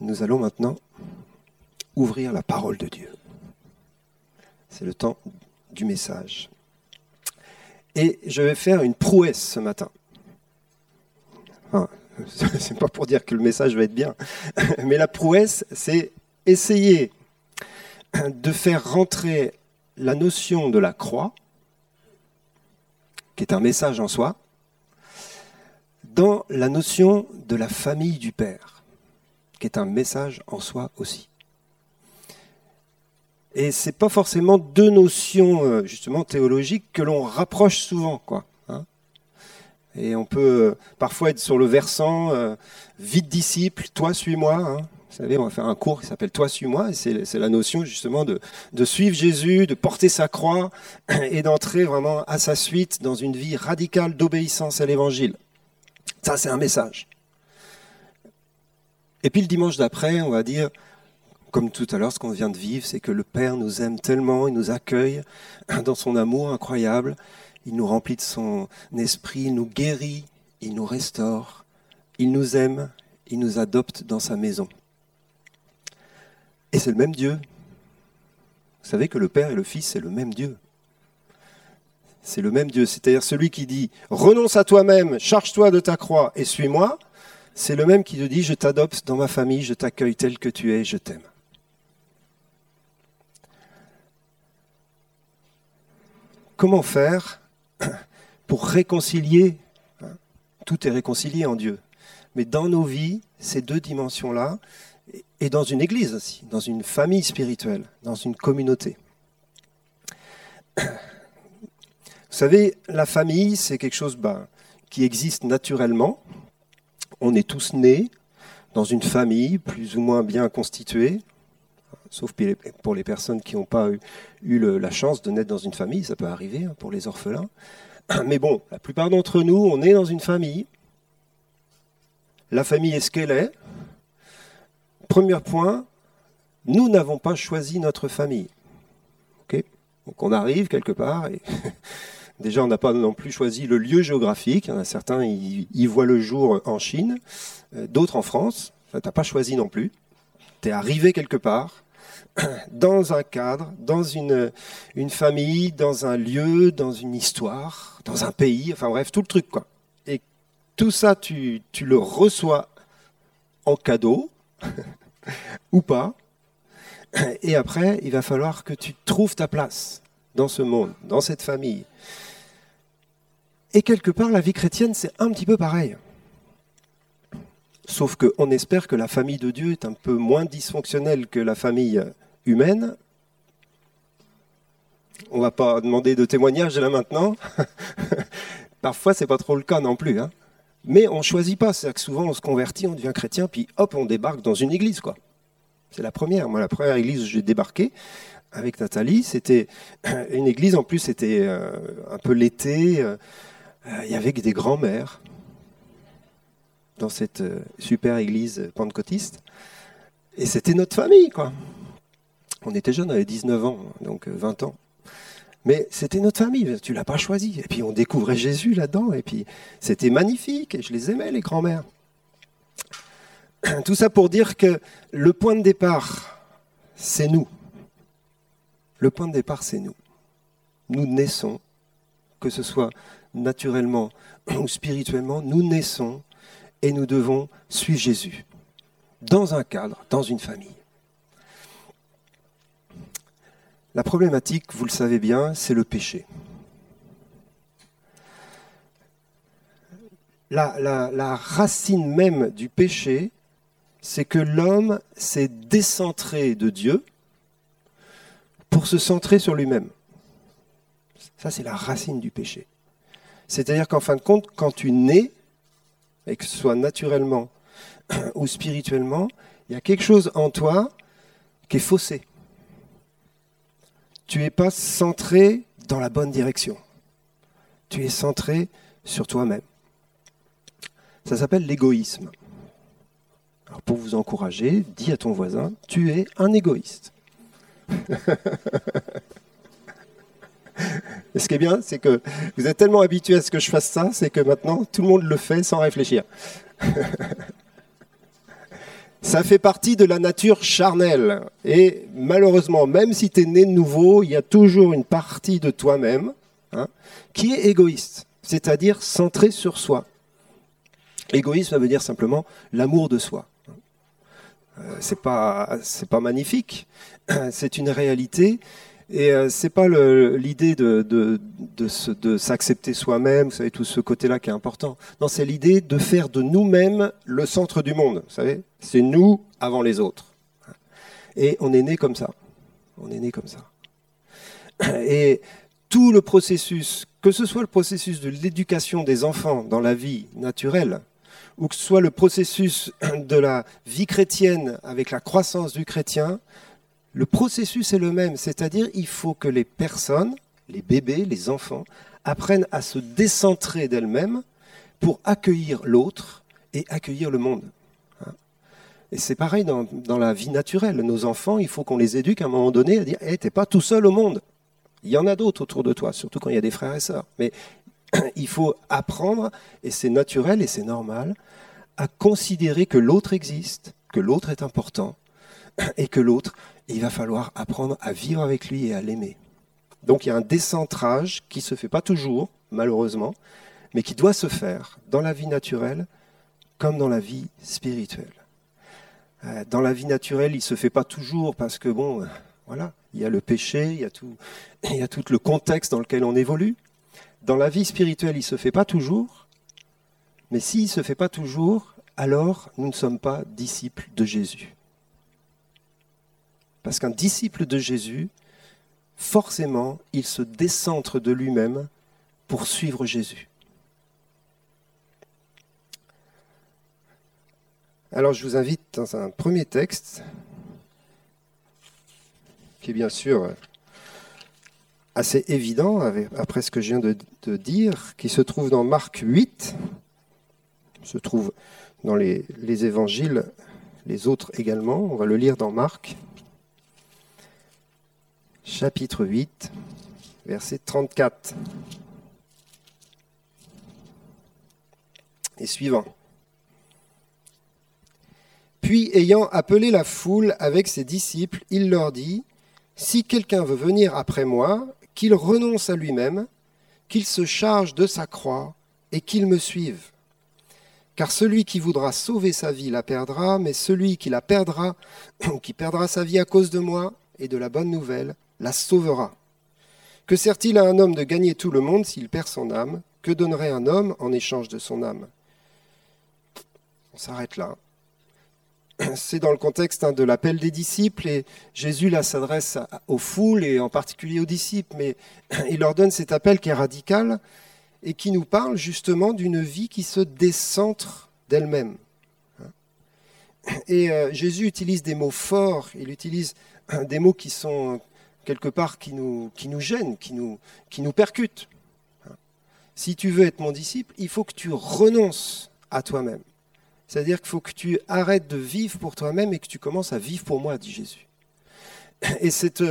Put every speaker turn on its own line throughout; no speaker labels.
nous allons maintenant ouvrir la parole de Dieu. C'est le temps du message. Et je vais faire une prouesse ce matin. Enfin, c'est pas pour dire que le message va être bien, mais la prouesse, c'est essayer de faire rentrer la notion de la croix, qui est un message en soi, dans la notion de la famille du Père, est un message en soi aussi. Et ce n'est pas forcément deux notions euh, justement théologiques que l'on rapproche souvent, quoi. Hein. Et on peut euh, parfois être sur le versant euh, vite disciple, toi suis-moi. Hein. Vous savez, on va faire un cours qui s'appelle Toi suis-moi, c'est la notion justement de suivre Jésus, de porter sa croix et d'entrer vraiment à sa suite dans une vie radicale d'obéissance à l'Évangile. Ça, c'est un message. Et puis le dimanche d'après, on va dire, comme tout à l'heure, ce qu'on vient de vivre, c'est que le Père nous aime tellement, il nous accueille dans son amour incroyable, il nous remplit de son esprit, il nous guérit, il nous restaure, il nous aime, il nous adopte dans sa maison. Et c'est le même Dieu. Vous savez que le Père et le Fils, c'est le même Dieu. C'est le même Dieu. C'est-à-dire celui qui dit renonce à toi-même, charge-toi de ta croix et suis-moi. C'est le même qui te dit je t'adopte dans ma famille, je t'accueille tel que tu es, je t'aime. Comment faire pour réconcilier hein, Tout est réconcilié en Dieu. Mais dans nos vies, ces deux dimensions-là, et dans une église aussi, dans une famille spirituelle, dans une communauté. Vous savez, la famille, c'est quelque chose ben, qui existe naturellement. On est tous nés dans une famille plus ou moins bien constituée, sauf pour les personnes qui n'ont pas eu, la chance de naître dans une famille, ça peut arriver hein, pour les orphelins. Mais bon, la plupart d'entre nous, on est dans une famille. La famille est ce qu'elle est, Premier point, nous n'avons pas choisi notre famille. Donc on arrive quelque part et déjà on n'a pas non plus choisi le lieu géographique. Y certains, ils, voient le jour en Chine, euh, d'autres en France. Tu n'as pas choisi non plus. Tu es arrivé quelque part, dans un cadre, dans une, famille, dans un lieu, dans une histoire, dans un pays, enfin bref, tout le truc. Et tout ça, tu, tu le reçois en cadeau, ou pas. Et après, il va falloir que tu trouves ta place dans ce monde, dans cette famille. Et quelque part, la vie chrétienne, c'est un petit peu pareil. Sauf qu'on espère que la famille de Dieu est un peu moins dysfonctionnelle que la famille humaine. On ne va pas demander de témoignage là maintenant. Parfois, c'est pas trop le cas non plus. Hein. Mais on ne choisit pas. C'est-à-dire que souvent, on se convertit, on devient chrétien, puis hop, on débarque dans une église. quoi. C'est la première. Moi, la première église où j'ai débarqué avec Nathalie, c'était une église, en plus, c'était euh, un peu l'été. Euh, il y avait des grands-mères dans cette euh, super église pentecôtiste. Et c'était notre famille, quoi. On était jeunes, on avait 19 ans, donc 20 ans. Mais c'était notre famille, tu l'as pas choisi. Et puis on découvrait Jésus là-dedans, et puis c'était magnifique, et je les aimais, les grands-mères. Tout ça pour dire que le point de départ, c'est nous. Le point de départ, c'est nous. Nous naissons, que ce soit naturellement ou spirituellement, nous naissons et nous devons suivre Jésus dans un cadre, dans une famille. La problématique, vous le savez bien, c'est le péché. La, racine même du péché, c'est que l'homme s'est décentré de Dieu pour se centrer sur lui-même. Ça, c'est la racine du péché. C'est-à-dire qu'en fin de compte, quand tu nais, et que ce soit naturellement ou spirituellement, il y a quelque chose en toi qui est faussé tu n'es pas centré dans la bonne direction. Tu es centré sur toi-même. Ça s'appelle l'égoïsme. Alors pour vous encourager, dis à ton voisin, tu es un égoïste. Et ce qui est bien, c'est que vous êtes tellement habitué à ce que je fasse ça, c'est que maintenant tout le monde le fait sans réfléchir. Ça fait partie de la nature charnelle. Et malheureusement, même si tu es né de nouveau, il y a toujours une partie de toi-même hein, qui est égoïste, c'est-à-dire centrée sur soi. Égoïsme, ça veut dire simplement l'amour de soi. Euh, c'est pas magnifique, c'est une réalité et euh, c'est pas l'idée de, s'accepter soi-même, vous savez, tout ce côté-là qui est important. Non, c'est l'idée de faire de nous-mêmes le centre du monde, vous savez. C'est nous avant les autres. Et on est né comme ça. On est né comme ça. Et tout le processus, que ce soit le processus de l'éducation des enfants dans la vie naturelle, ou que ce soit le processus de la vie chrétienne avec la croissance du chrétien, le processus est le même, c'est-à-dire il faut que les personnes, les bébés, les enfants, apprennent à se décentrer d'elles-mêmes pour accueillir l'autre et accueillir le monde. Hein. Et c'est pareil dans, la vie naturelle. Nos enfants, il faut qu'on les éduque à un moment donné à dire hey, t'es pas tout seul au monde. Il y en a d'autres autour de toi, surtout quand il y a des frères et sœurs. Mais il faut apprendre, et c'est naturel et c'est normal, à considérer que l'autre existe, que l'autre est important, et que l'autre, il va falloir apprendre à vivre avec lui et à l'aimer. Donc il y a un décentrage qui ne se fait pas toujours, malheureusement, mais qui doit se faire dans la vie naturelle comme dans la vie spirituelle. Euh, dans la vie naturelle, il ne se fait pas toujours parce que, bon, euh, voilà, il y a le péché, il y a, tout, il y a tout le contexte dans lequel on évolue. Dans la vie spirituelle, il ne se fait pas toujours, mais s'il ne se fait pas toujours, alors nous ne sommes pas disciples de Jésus. Parce qu'un disciple de Jésus, forcément, il se décentre de lui-même pour suivre Jésus. Alors je vous invite dans un premier texte, qui est bien sûr assez évident après ce que je viens de, dire, qui se trouve dans Marc 8, se trouve dans les, les évangiles, les autres également, on va le lire dans Marc chapitre 8, verset 34 et suivant. Puis, ayant appelé la foule avec ses disciples, il leur dit, Si quelqu'un veut venir après moi, qu'il renonce à lui-même, qu'il se charge de sa croix et qu'il me suive. Car celui qui voudra sauver sa vie la perdra, mais celui qui la perdra, qui perdra sa vie à cause de moi et de la bonne nouvelle, la sauvera. Que sert-il à un homme de gagner tout le monde s'il perd son âme? Que donnerait un homme en échange de son âme? On s'arrête là. C'est dans le contexte hein, de l'appel des disciples et Jésus là s'adresse aux foules et en particulier aux disciples, mais il leur donne cet appel qui est radical et qui nous parle justement d'une vie qui se décentre d'elle-même. Et euh, Jésus utilise des mots forts, il utilise des mots qui sont quelque part qui nous, gêne, qui nous, percute. Si tu veux être mon disciple, il faut que tu renonces à toi-même. C'est-à-dire qu'il faut que tu arrêtes de vivre pour toi-même et que tu commences à vivre pour moi, dit Jésus. Et cette,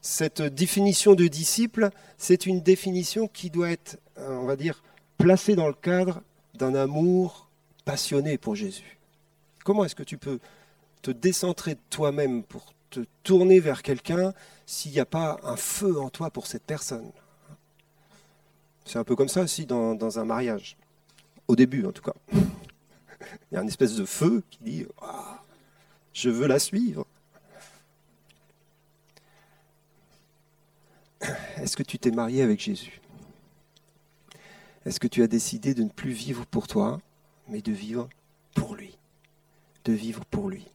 cette définition de disciple, c'est une définition qui doit être, on va dire, placée dans le cadre d'un amour passionné pour Jésus. Comment est-ce que tu peux te décentrer de toi-même pour te tourner vers quelqu'un s'il n'y a pas un feu en toi pour cette personne. C'est un peu comme ça aussi dans, un mariage. Au début, en tout cas. Il y a une espèce de feu qui dit ah, Je veux la suivre. Est-ce que tu t'es marié avec Jésus? Est-ce que tu as décidé de ne plus vivre pour toi, mais de vivre pour lui? De vivre pour lui.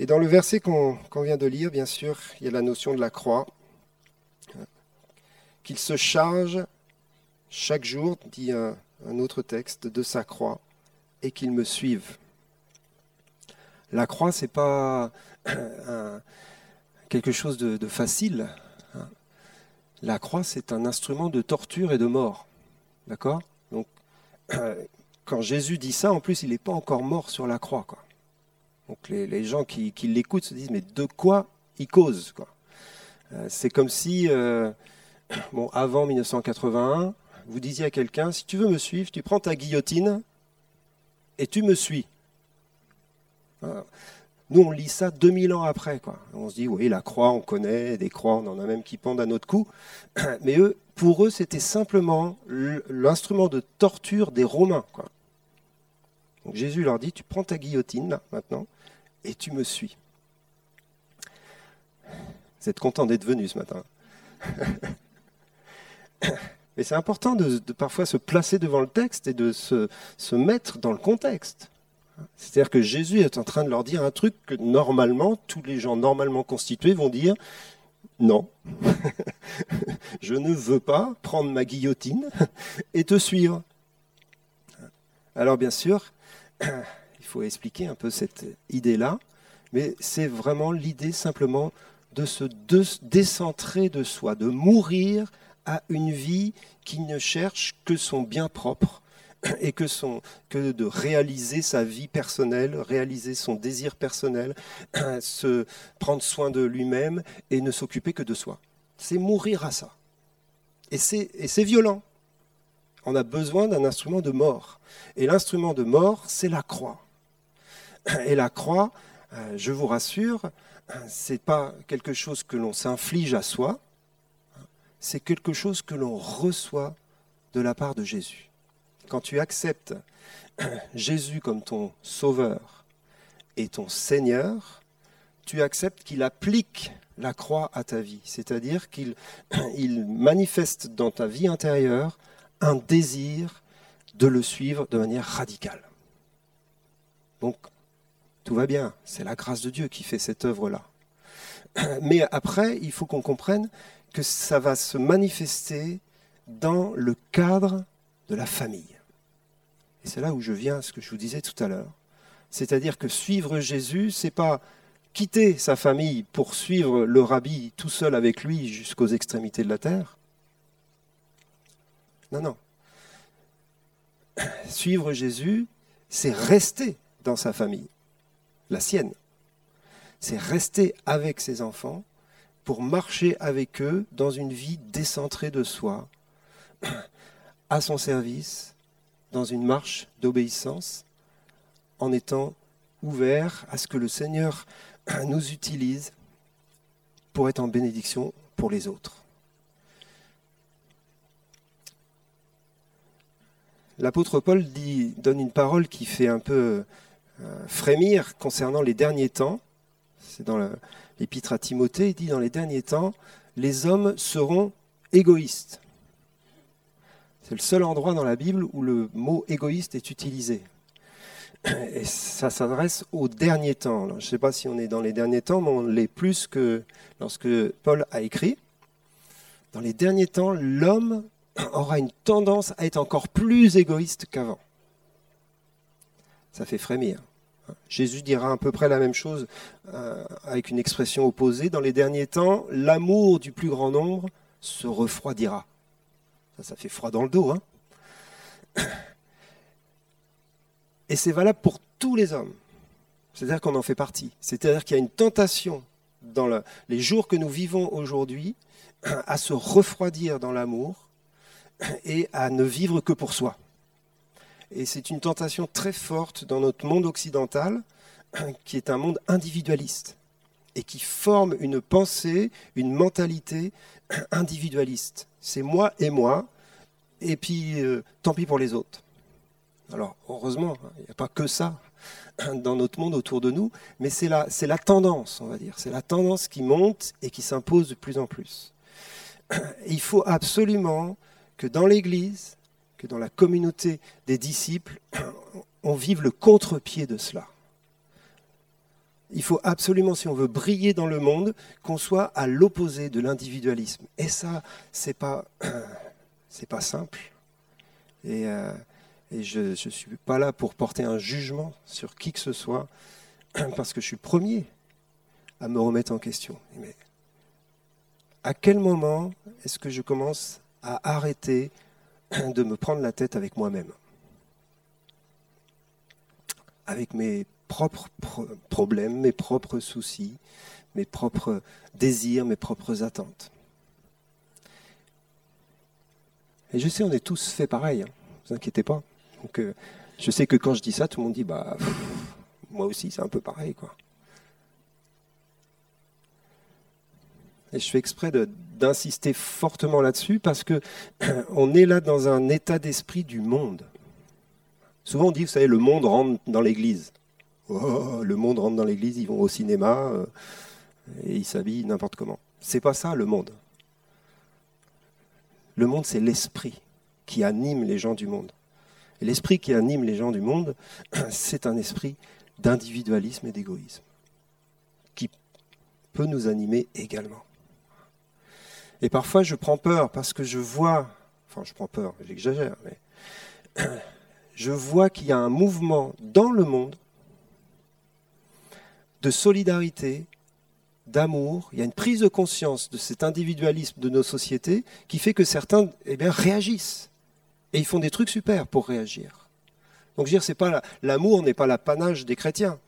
Et dans le verset qu'on vient de lire, bien sûr, il y a la notion de la croix. Qu'il se charge chaque jour, dit un, autre texte, de sa croix et qu'il me suive. La croix, ce n'est pas quelque chose de, facile. Hein. La croix, c'est un instrument de torture et de mort. D'accord? Donc, quand Jésus dit ça, en plus, il n'est pas encore mort sur la croix. Quoi. Donc les, gens qui, l'écoutent se disent mais de quoi il cause quoi? Euh, C'est comme si, euh, avant 1981, vous disiez à quelqu'un si tu veux me suivre, tu prends ta guillotine et tu me suis. Nous, on lit ça 2000 ans après. Quoi. On se dit, oui, la croix, on connaît, des croix, on en a même qui pendent à notre cou. Mais pour eux, c'était simplement l'instrument de torture des Romains. Jésus leur dit, tu prends ta guillotine, là, maintenant, et tu me suis. Vous êtes content d'être venu ce matin. Mais c'est important de, parfois se placer devant le texte et de se, se mettre dans le contexte. C'est-à-dire que Jésus est en train de leur dire un truc que normalement, tous les gens normalement constitués vont dire non, je ne veux pas prendre ma guillotine et te suivre. Alors bien sûr, il faut expliquer un peu cette idée-là, mais c'est vraiment l'idée simplement de se décentrer de soi, de mourir à une vie qui ne cherche que son bien propre et que, de réaliser sa vie personnelle, réaliser son désir personnel, se prendre soin de lui-même et ne s'occuper que de soi. C'est mourir à ça. Et c'est violent. On a besoin d'un instrument de mort. Et l'instrument de mort, c'est la croix. Et la croix, euh, je vous rassure, c'est pas quelque chose que l'on s'inflige à soi, c'est quelque chose que l'on reçoit de la part de Jésus. Quand tu acceptes Jésus comme ton sauveur et ton Seigneur, tu acceptes qu'il applique la croix à ta vie, c'est-à-dire qu'il il manifeste dans ta vie intérieure un désir de le suivre de manière radicale. Donc, tout va bien, c'est la grâce de Dieu qui fait cette œuvre-là. Mais après, il faut qu'on comprenne que ça va se manifester dans le cadre de la famille. Et c'est là où je viens à ce que je vous disais tout à l'heure. C'est-à-dire que suivre Jésus, c'est pas quitter sa famille pour suivre le rabbi tout seul avec lui jusqu'aux extrémités de la terre. Non, non. Suivre Jésus, c'est rester dans sa famille, la sienne. C'est rester avec ses enfants pour marcher avec eux dans une vie décentrée de soi, à son service, dans une marche d'obéissance, en étant ouvert à ce que le Seigneur nous utilise pour être en bénédiction pour les autres. L'apôtre Paul donne une parole qui fait un peu euh, frémir concernant les derniers temps. C'est dans l'épître à Timothée, il dit dans les derniers temps, les hommes seront égoïstes. C'est le seul endroit dans la Bible où le mot égoïste est utilisé. Et ça s'adresse aux derniers temps. je ne sais pas si on est dans les derniers temps, mais on l'est plus que lorsque Paul a écrit. Dans les derniers temps, l'homme aura une tendance à être encore plus égoïste qu'avant. Ça fait frémir. Jésus dira à peu près la même chose euh, avec une expression opposée. Dans les derniers temps, l'amour du plus grand nombre se refroidira. Ça, fait froid dans le dos. Hein Et c'est valable pour tous les hommes. C'est-à-dire qu'on en fait partie. C'est-à-dire qu'il y a une tentation dans les jours que nous vivons aujourd'hui à se refroidir dans l'amour et à ne vivre que pour soi. Et c'est une tentation très forte dans notre monde occidental, qui est un monde individualiste, et qui forme une pensée, une mentalité individualiste. C'est moi et moi, et puis euh, tant pis pour les autres. Alors heureusement, hein, il n'y a pas que ça dans notre monde autour de nous, mais c'est la, c'est la tendance, on va dire. C'est la tendance qui monte et qui s'impose de plus en plus. Il faut absolument que dans l'Église, que dans la communauté des disciples, on vive le contre-pied de cela. Il faut absolument, si on veut briller dans le monde, qu'on soit à l'opposé de l'individualisme. Et ça, c'est pas, c'est pas simple. Et, euh, je ne suis pas là pour porter un jugement sur qui que ce soit, parce que je suis premier à me remettre en question. Mais à quel moment est-ce que je commence à arrêter de me prendre la tête avec moi-même Avec mes propres problèmes, mes propres soucis, mes propres désirs, mes propres attentes. Et je sais, on est tous fait pareil, ne hein. vous inquiétez pas. Donc, euh, je sais que quand je dis ça, tout le monde dit, bah, moi aussi, c'est un peu pareil, quoi. Et je fais exprès d'insister fortement là-dessus parce que on est là dans un état d'esprit du monde. Souvent on dit, vous savez, le monde rentre dans l'église. Oh, le monde rentre dans l'église, ils vont au cinéma euh, et ils s'habillent n'importe comment. C'est pas ça le monde. Le monde, c'est l'esprit qui anime les gens du monde. Et l'esprit qui anime les gens du monde, c'est un esprit d'individualisme et d'égoïsme qui peut nous animer également. Et parfois, je prends peur parce que je vois, enfin, je prends peur, j'exagère, mais je vois qu'il y a un mouvement dans le monde de solidarité, d'amour, il y a une prise de conscience de cet individualisme de nos sociétés qui fait que certains eh bien, réagissent. Et ils font des trucs super pour réagir. Donc je veux dire, c'est pas l'amour n'est pas l'apanage des chrétiens.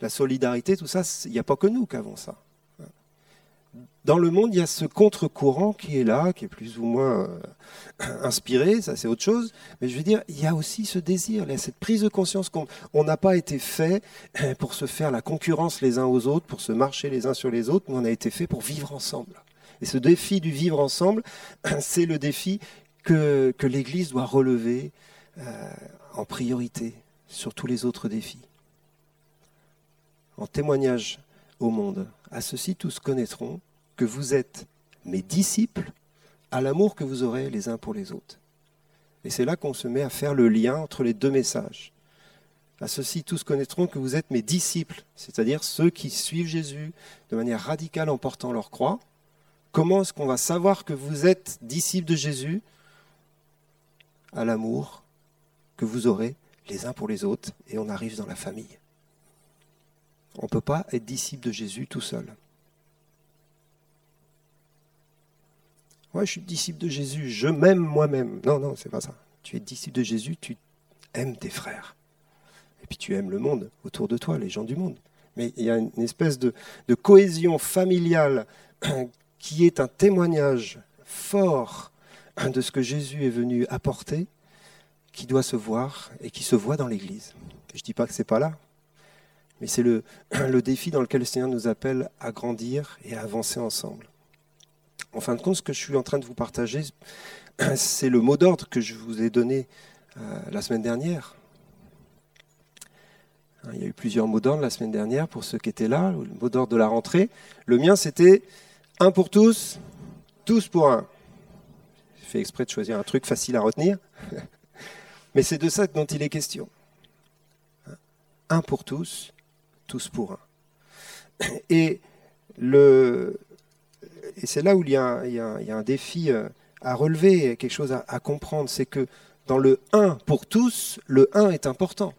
La solidarité, tout ça, il n'y a pas que nous qui avons ça dans le monde, il y a ce contre-courant qui est là, qui est plus ou moins euh, inspiré, ça c'est autre chose. Mais je veux dire, il y a aussi ce désir, cette prise de conscience qu'on n'a pas été fait pour se faire la concurrence les uns aux autres, pour se marcher les uns sur les autres, mais on a été fait pour vivre ensemble. Et ce défi du vivre ensemble, c'est le défi que, l'Église doit relever euh, en priorité sur tous les autres défis. En témoignage au monde, à ceci tous connaîtront que vous êtes mes disciples à l'amour que vous aurez les uns pour les autres. Et c'est là qu'on se met à faire le lien entre les deux messages. À ceci, tous connaîtront que vous êtes mes disciples, c'est-à-dire ceux qui suivent Jésus de manière radicale en portant leur croix. Comment est-ce qu'on va savoir que vous êtes disciples de Jésus À l'amour que vous aurez les uns pour les autres, et on arrive dans la famille. On ne peut pas être disciple de Jésus tout seul. Moi, je suis disciple de Jésus, je m'aime moi-même. Non, non, c'est pas ça. Tu es disciple de Jésus, tu aimes tes frères. Et puis tu aimes le monde autour de toi, les gens du monde. Mais il y a une espèce de, cohésion familiale qui est un témoignage fort de ce que Jésus est venu apporter, qui doit se voir et qui se voit dans l'Église. Je ne dis pas que ce n'est pas là, mais c'est le défi dans lequel le Seigneur nous appelle à grandir et à avancer ensemble. En fin de compte, ce que je suis en train de vous partager, c'est le mot d'ordre que je vous ai donné euh, la semaine dernière. Hein, il y a eu plusieurs mots d'ordre la semaine dernière pour ceux qui étaient là, le mot d'ordre de la rentrée. Le mien, c'était un pour tous, tous pour un. J'ai fait exprès de choisir un truc facile à retenir, mais c'est de ça dont il est question. Un pour tous, tous pour un. Et le, et c'est là où il y, a, un défi euh, à relever, quelque chose à, comprendre, c'est que dans le 1 pour tous, le 1 est important.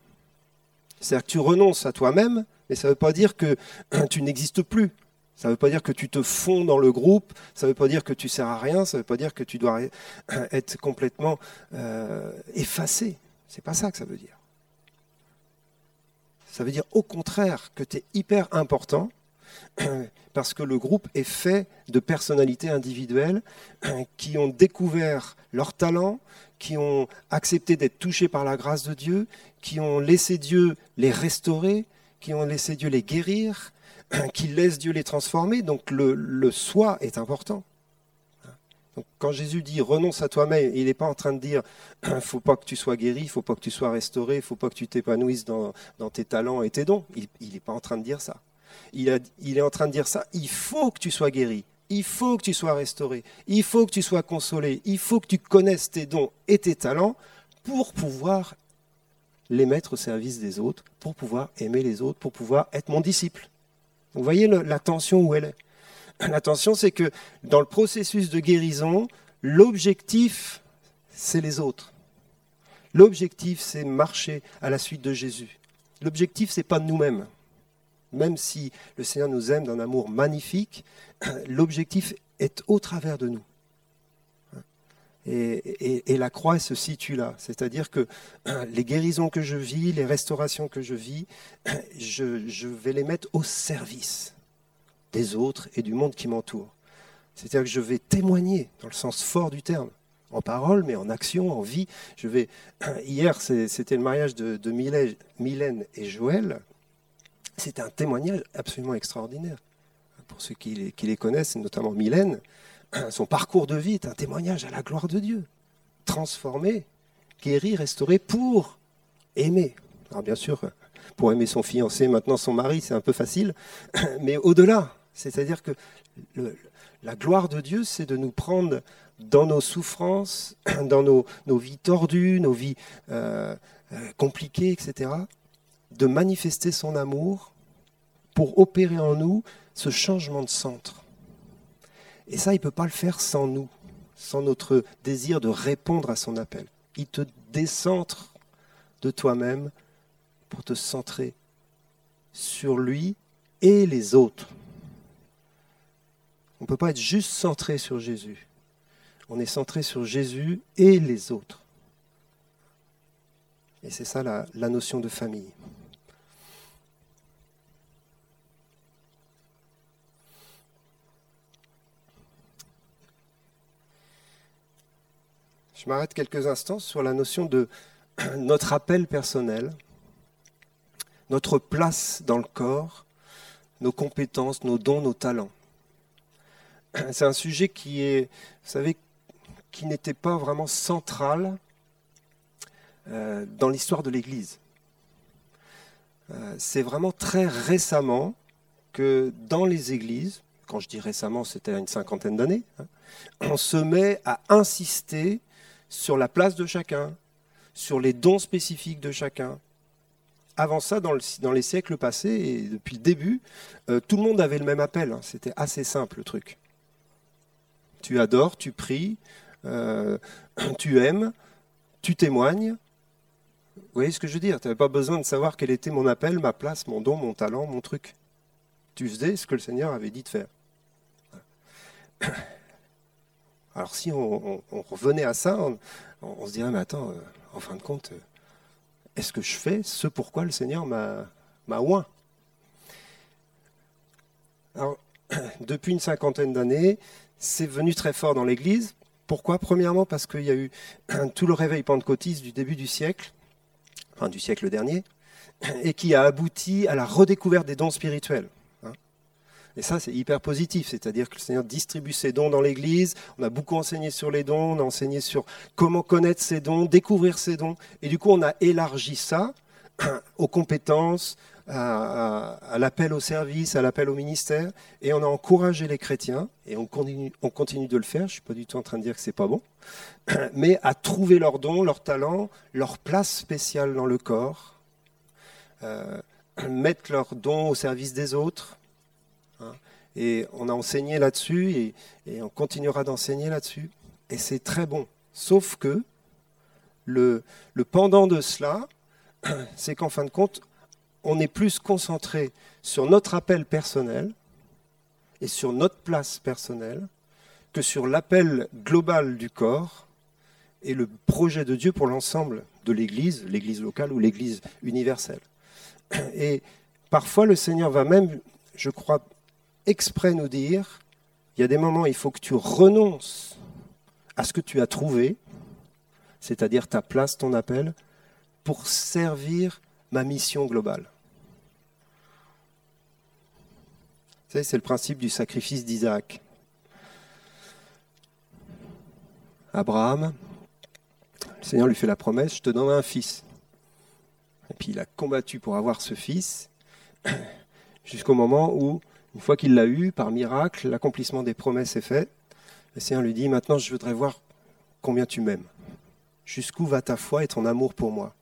C'est-à-dire que tu renonces à toi-même, mais ça ne veut pas dire que tu n'existes plus. Ça ne veut pas dire que tu te fonds dans le groupe, ça ne veut pas dire que tu sers à rien, ça ne veut pas dire que tu dois être complètement euh, effacé. C'est pas ça que ça veut dire. Ça veut dire au contraire que tu es hyper important parce que le groupe est fait de personnalités individuelles qui ont découvert leur talent, qui ont accepté d'être touchés par la grâce de Dieu, qui ont laissé Dieu les restaurer, qui ont laissé Dieu les guérir, qui laissent Dieu les transformer. Donc le, soi est important. quand Jésus dit renonce à toi-même, il n'est pas en train de dire il ne faut pas que tu sois guéri, il ne faut pas que tu sois restauré, il ne faut pas que tu t'épanouisses dans, tes talents et tes dons. Il n'est pas en train de dire ça il, est en train de dire ça. Il faut que tu sois guéri. Il faut que tu sois restauré. Il faut que tu sois consolé. Il faut que tu connaisses tes dons et tes talents pour pouvoir les mettre au service des autres, pour pouvoir aimer les autres, pour pouvoir être mon disciple. Vous voyez la tension où elle est. La tension, c'est que dans le processus de guérison, l'objectif, c'est les autres. L'objectif, c'est marcher à la suite de Jésus. L'objectif, c'est pas nous-mêmes même si le Seigneur nous aime d'un amour magnifique, l'objectif est au travers de nous. Et, la croix se situe là. C'est-à-dire que les guérisons que je vis, les restaurations que je vis, je, vais les mettre au service des autres et du monde qui m'entoure. C'est-à-dire que je vais témoigner, dans le sens fort du terme, en parole, mais en action, en vie. Je vais. Hier, c'était le mariage de, de Mylène et Joël. C'est un témoignage absolument extraordinaire. Pour ceux qui les, qui les connaissent, notamment Mylène, son parcours de vie est un témoignage à la gloire de Dieu. Transformé, guéri, restauré pour aimer. Alors bien sûr, pour aimer son fiancé, maintenant son mari, c'est un peu facile, mais au-delà, c'est-à-dire que la gloire de Dieu, c'est de nous prendre dans nos souffrances, dans nos, vies tordues, nos vies euh, euh, compliquées, etc., de manifester son amour pour opérer en nous ce changement de centre. Et ça, il ne peut pas le faire sans nous, sans notre désir de répondre à son appel. Il te décentre de toi-même pour te centrer sur lui et les autres. On ne peut pas être juste centré sur Jésus. On est centré sur Jésus et les autres. Et c'est ça la, la, notion de famille. Je m'arrête quelques instants sur la notion de notre appel personnel, notre place dans le corps, nos compétences, nos dons, nos talents. C'est un sujet qui est, vous savez, qui n'était pas vraiment central euh, dans l'histoire de l'Église. Euh, c'est vraiment très récemment que dans les églises, quand je dis récemment, c'était une cinquantaine d'années, hein, on se met à insister sur la place de chacun, sur les dons spécifiques de chacun. Avant ça, dans, les siècles passés, et depuis le début, euh, tout le monde avait le même appel. Hein. C'était assez simple le truc. Tu adores, tu pries, euh, tu aimes, tu témoignes. Vous voyez ce que je veux dire? Tu n'avais pas besoin de savoir quel était mon appel, ma place, mon don, mon talent, mon truc. Tu faisais ce que le Seigneur avait dit de faire. Alors si on, revenait à ça, on, se dirait, mais attends, euh, en fin de compte, euh, est-ce que je fais ce pourquoi le Seigneur m'a oint? Alors, depuis une cinquantaine d'années, c'est venu très fort dans l'Église. Pourquoi? Premièrement parce qu'il y a eu tout le réveil pentecôtiste du début du siècle, enfin du siècle dernier, et qui a abouti à la redécouverte des dons spirituels. Et ça, c'est hyper positif, c'est-à-dire que le Seigneur distribue ses dons dans l'Église. On a beaucoup enseigné sur les dons, on a enseigné sur comment connaître ses dons, découvrir ses dons. Et du coup, on a élargi ça aux compétences, à, l'appel au service, à l'appel au ministère, et on a encouragé les chrétiens, et on continue, on continue de le faire, je ne suis pas du tout en train de dire que ce n'est pas bon, mais à trouver leurs dons, leurs talents, leur place spéciale dans le corps, euh, mettre leurs dons au service des autres. Et on a enseigné là-dessus et, on continuera d'enseigner là-dessus. Et c'est très bon. Sauf que le, pendant de cela, c'est qu'en fin de compte, on est plus concentré sur notre appel personnel et sur notre place personnelle que sur l'appel global du corps et le projet de Dieu pour l'ensemble de l'Église, l'Église locale ou l'Église universelle. Et parfois le Seigneur va même, je crois, exprès nous dire, il y a des moments il faut que tu renonces à ce que tu as trouvé, c'est-à-dire ta place, ton appel, pour servir ma mission globale. C'est le principe du sacrifice d'Isaac. Abraham, le Seigneur lui fait la promesse, je te donne un fils. Et puis il a combattu pour avoir ce fils jusqu'au moment où une fois qu'il l'a eu, par miracle, l'accomplissement des promesses est fait. Le Seigneur lui dit, maintenant je voudrais voir combien tu m'aimes. Jusqu'où va ta foi et ton amour pour moi?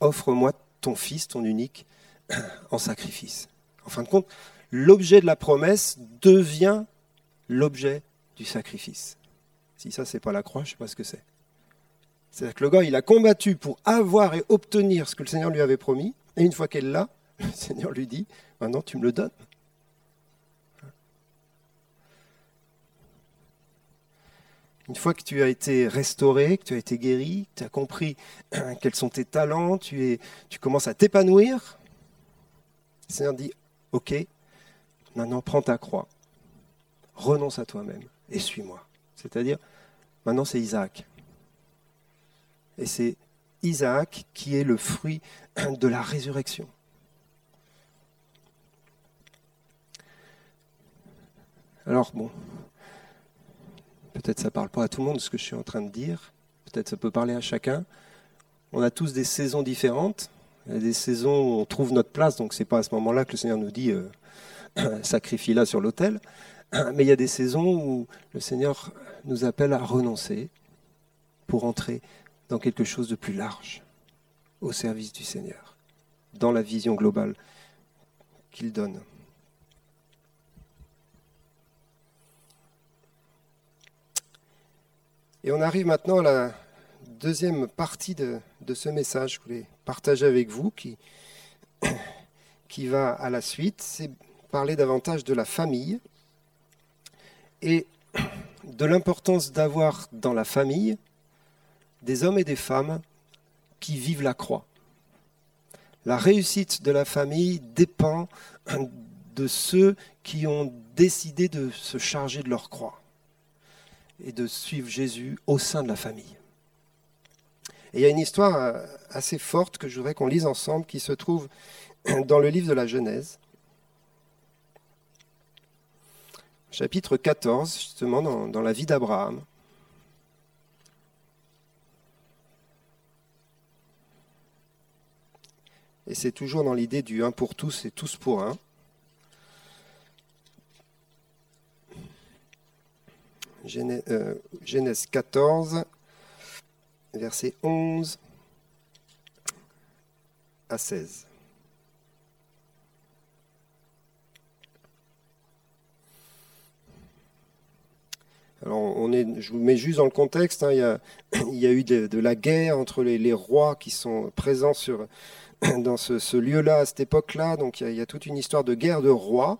Offre-moi ton fils, ton unique, en sacrifice. En fin de compte, l'objet de la promesse devient l'objet du sacrifice. Si ça, c'est pas la croix, je ne sais pas ce que c'est. C'est-à-dire que le gars, il a combattu pour avoir et obtenir ce que le Seigneur lui avait promis, et une fois qu'elle l'a, le Seigneur lui dit, maintenant tu me le donnes. Une fois que tu as été restauré, que tu as été guéri, que tu as compris quels sont tes talents, tu, commences à t'épanouir, le Seigneur dit, OK, maintenant prends ta croix, renonce à toi-même et suis-moi. C'est-à-dire, maintenant c'est Isaac. Et c'est Isaac qui est le fruit de la résurrection. Alors bon, peut-être ça ne parle pas à tout le monde ce que je suis en train de dire, peut-être ça peut parler à chacun. On a tous des saisons différentes. Il y a des saisons où on trouve notre place, donc c'est pas à ce moment-là que le Seigneur nous dit euh, sacrifie-la sur l'autel. Mais il y a des saisons où le Seigneur nous appelle à renoncer pour entrer dans quelque chose de plus large, au service du Seigneur, dans la vision globale qu'il donne. Et on arrive maintenant à la deuxième partie de, ce message que je voulais partager avec vous, qui, qui va à la suite, c'est parler davantage de la famille et de l'importance d'avoir dans la famille des hommes et des femmes qui vivent la croix. La réussite de la famille dépend de ceux qui ont décidé de se charger de leur croix et de suivre Jésus au sein de la famille. Et il y a une histoire euh, assez forte que je voudrais qu'on lise ensemble qui se trouve dans le livre de la Genèse, chapitre 14, justement dans, dans la vie d'Abraham. Et c'est toujours dans l'idée du un pour tous et tous pour un. Euh, Genèse 14, versets 11 à 16. Alors, on est, je vous mets juste dans le contexte. Hein, il, y a, eu de, la guerre entre les, rois qui sont présents sur, dans ce, lieu-là à cette époque-là. Donc, il y, a, il y, a, toute une histoire de guerre de rois.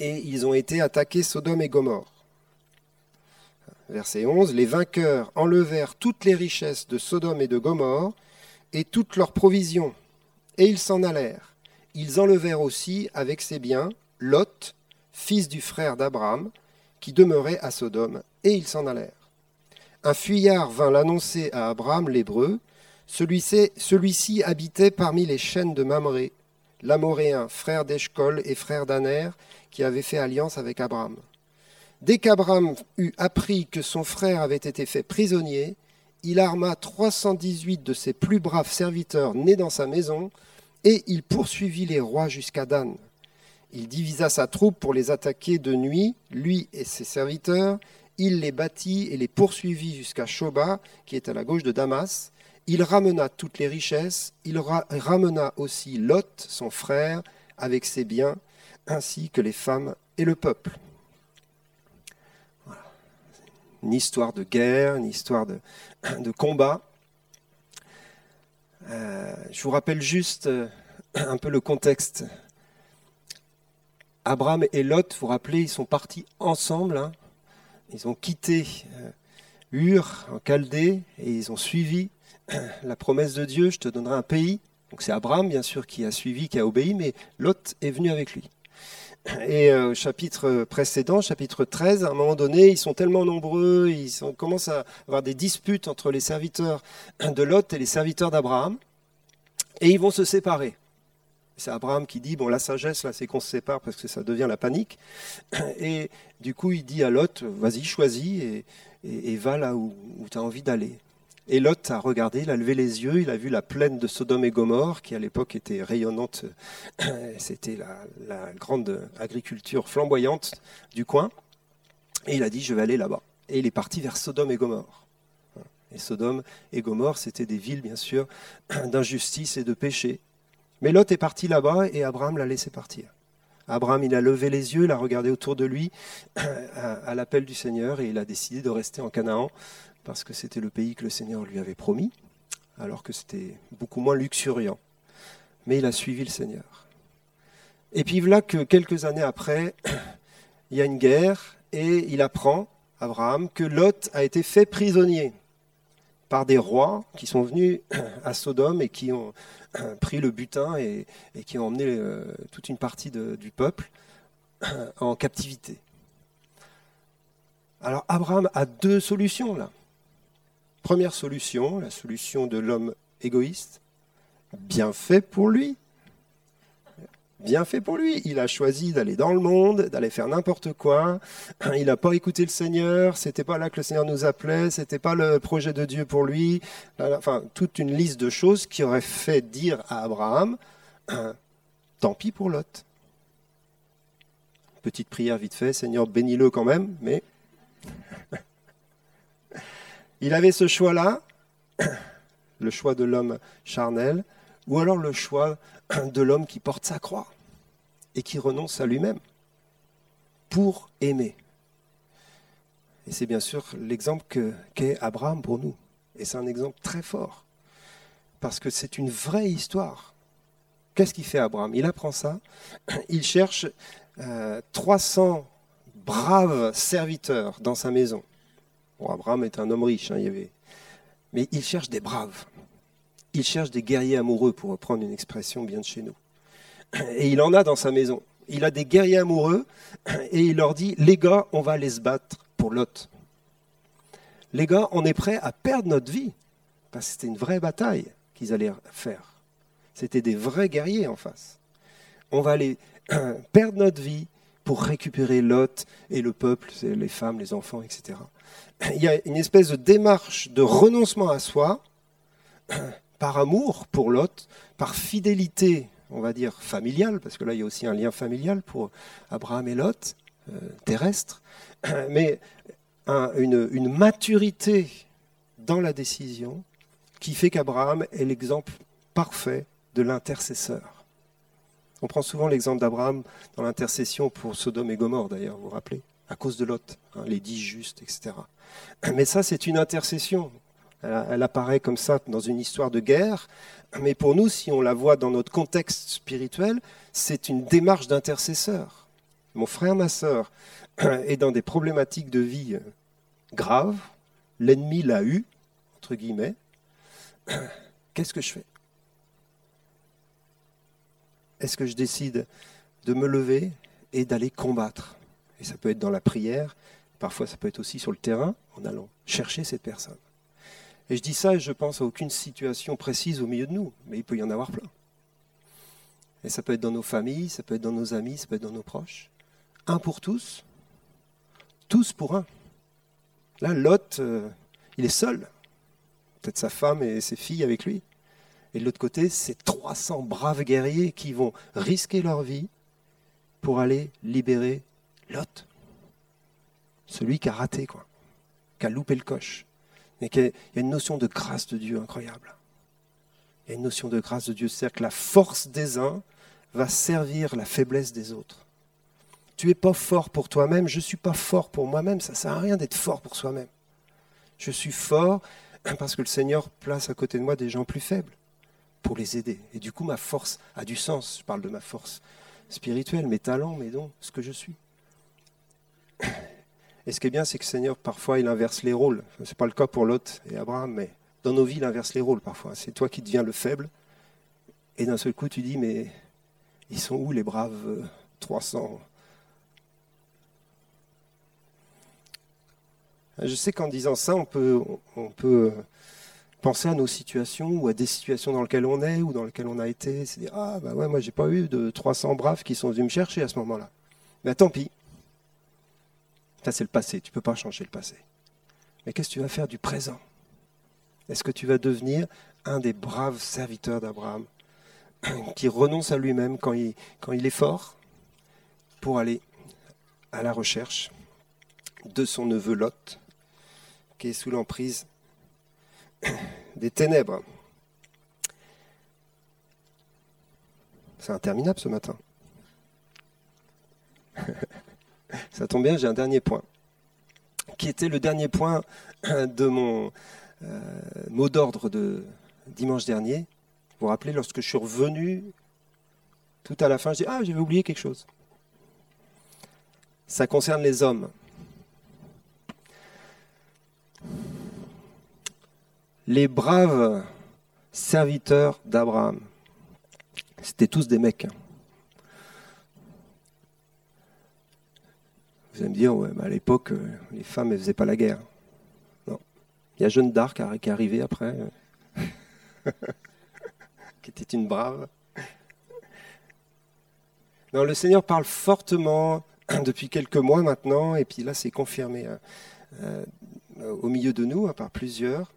Et ils ont été attaqués Sodome et Gomorre verset 11, les vainqueurs enlevèrent toutes les richesses de Sodome et de Gomorre et toutes leurs provisions, et ils s'en allèrent. Ils enlevèrent aussi avec ses biens Lot, fils du frère d'Abraham, qui demeurait à Sodome, et ils s'en allèrent. Un fuyard vint l'annoncer à Abraham l'Hébreu. Celui-ci, celui habitait parmi les chaînes de Mamré, l'Amoréen, frère d'Eshcol et frère d'Aner, qui avait fait alliance avec Abraham. Dès qu'Abraham eut appris que son frère avait été fait prisonnier, il arma 318 de ses plus braves serviteurs nés dans sa maison, et il poursuivit les rois jusqu'à Dan. Il divisa sa troupe pour les attaquer de nuit, lui et ses serviteurs. Il les battit et les poursuivit jusqu'à Shoba, qui est à la gauche de Damas. Il ramena toutes les richesses. Il ramena aussi Lot, son frère, avec ses biens, ainsi que les femmes et le peuple une histoire de guerre, une histoire de, de combat. Euh, je vous rappelle juste euh, un peu le contexte. Abraham et Lot, vous vous rappelez, ils sont partis ensemble. Hein. Ils ont quitté euh, Ur en Chaldée et ils ont suivi la promesse de Dieu, je te donnerai un pays. Donc c'est Abraham, bien sûr, qui a suivi, qui a obéi, mais Lot est venu avec lui. Et au euh, chapitre précédent, chapitre 13, à un moment donné, ils sont tellement nombreux, ils commencent à avoir des disputes entre les serviteurs de Lot et les serviteurs d'Abraham, et ils vont se séparer. C'est Abraham qui dit, bon, la sagesse, là, c'est qu'on se sépare parce que ça devient la panique. Et du coup, il dit à Lot, vas-y, choisis et, et, va là où tu as envie d'aller. Et Lot a regardé, il a levé les yeux, il a vu la plaine de Sodome et Gomorre, qui à l'époque était rayonnante. C'était la, grande agriculture flamboyante du coin. Et il a dit, je vais aller là-bas. Et il est parti vers Sodome et Gomorre. Et Sodome et Gomorre, c'était des villes, bien sûr, d'injustice et de péché. Mais Lot est parti là-bas et Abraham l'a laissé partir. Abraham, il a levé les yeux, il a regardé autour de lui à l'appel du Seigneur et il a décidé de rester en Canaan parce que c'était le pays que le Seigneur lui avait promis, alors que c'était beaucoup moins luxuriant. Mais il a suivi le Seigneur. Et puis voilà que quelques années après, il y a une guerre et il apprend, Abraham, que Lot a été fait prisonnier par des rois qui sont venus à Sodome et qui ont pris le butin et, qui ont emmené euh, toute une partie du peuple en captivité. Alors Abraham a deux solutions là. Première solution, la solution de l'homme égoïste, bien fait pour lui. Bien fait pour lui. Il a choisi d'aller dans le monde, d'aller faire n'importe quoi. Il n'a pas écouté le Seigneur. C'était pas là que le Seigneur nous appelait. C'était pas le projet de Dieu pour lui. Enfin, toute une liste de choses qui auraient fait dire à Abraham Tant pis pour Lot. Petite prière vite fait. Seigneur, bénis-le quand même. Mais il avait ce choix-là, le choix de l'homme charnel, ou alors le choix de l'homme qui porte sa croix et qui renonce à lui-même pour aimer. Et c'est bien sûr l'exemple qu'est Abraham pour nous. Et c'est un exemple très fort, parce que c'est une vraie histoire. Qu'est-ce qu'il fait Abraham? Il apprend ça, il cherche 300 euh, braves serviteurs dans sa maison. Abraham est un homme riche, hein, il avait... mais il cherche des braves. Il cherche des guerriers amoureux, pour reprendre une expression bien de chez nous. Et il en a dans sa maison. Il a des guerriers amoureux et il leur dit, les gars, on va aller se battre pour Lot. Les gars, on est prêts à perdre notre vie. Parce que c'était une vraie bataille qu'ils allaient faire. C'était des vrais guerriers en face. On va aller perdre notre vie pour récupérer Lot et le peuple, les femmes, les enfants, etc. Il y a une espèce de démarche de renoncement à soi par amour pour Lot, par fidélité, on va dire, familiale, parce que là, il y a aussi un lien familial pour Abraham et Lot, euh, terrestre, mais une, maturité dans la décision qui fait qu'Abraham est l'exemple parfait de l'intercesseur. On prend souvent l'exemple d'Abraham dans l'intercession pour Sodome et Gomorre, d'ailleurs, vous vous rappelez, à cause de Lot, hein, les dix justes, etc. Mais ça, c'est une intercession. Elle, apparaît comme ça dans une histoire de guerre, mais pour nous, si on la voit dans notre contexte spirituel, c'est une démarche d'intercesseur. Mon frère, ma sœur est dans des problématiques de vie graves, l'ennemi l'a eu, entre guillemets, qu'est-ce que je fais? Est-ce que je décide de me lever et d'aller combattre? Et ça peut être dans la prière, parfois ça peut être aussi sur le terrain, en allant chercher cette personne. Et je dis ça je pense à aucune situation précise au milieu de nous, mais il peut y en avoir plein. Et ça peut être dans nos familles, ça peut être dans nos amis, ça peut être dans nos proches. Un pour tous, tous pour un. Là, Lot, euh, il est seul. Peut-être sa femme et ses filles avec lui. Et de l'autre côté, c'est 300 braves guerriers qui vont risquer leur vie pour aller libérer Lot. Celui qui a raté, quoi. Qui a loupé le coche. Mais il y a une notion de grâce de Dieu incroyable. Il y a une notion de grâce de Dieu, c'est-à-dire que la force des uns va servir la faiblesse des autres. Tu n'es pas fort pour toi-même, je ne suis pas fort pour moi-même, ça ne sert à rien d'être fort pour soi-même. Je suis fort parce que le Seigneur place à côté de moi des gens plus faibles pour les aider. Et du coup, ma force a du sens. Je parle de ma force spirituelle, mes talents, mes dons, ce que je suis. Et ce qui est bien, c'est que le Seigneur, parfois, il inverse les rôles. Ce n'est pas le cas pour Lot et Abraham, mais dans nos vies, il inverse les rôles parfois. C'est toi qui deviens le faible. Et d'un seul coup, tu dis, mais ils sont où les braves 300 Je sais qu'en disant ça, on peut, peut penser à nos situations ou à des situations dans lesquelles on est ou dans lesquelles on a été. C'est dire, ah, bah ouais, moi, j'ai pas eu de 300 braves qui sont venus me chercher à ce moment-là. Mais tant pis. Ça, c'est le passé. Tu ne peux pas changer le passé. Mais qu'est-ce que tu vas faire du présent? Est-ce que tu vas devenir un des braves serviteurs d'Abraham qui renonce à lui-même quand il, quand il est fort pour aller à la recherche de son neveu Lot, qui est sous l'emprise des ténèbres? C'est interminable ce matin. Ça tombe bien, j'ai un dernier point, qui était le dernier point de mon euh, mot d'ordre de dimanche dernier. Vous vous rappelez, lorsque je suis revenu, tout à la fin, je dis Ah, j'avais oublié quelque chose. Ça concerne les hommes. Les braves serviteurs d'Abraham, c'était tous des mecs. Hein. Vous allez me dire, ouais, à l'époque, euh, les femmes ne faisaient pas la guerre. Non. Il y a Jeanne d'Arc qui est arrivée après, qui était une brave. Non, le Seigneur parle fortement depuis quelques mois maintenant, et puis là c'est confirmé euh, au milieu de nous, hein, par plusieurs,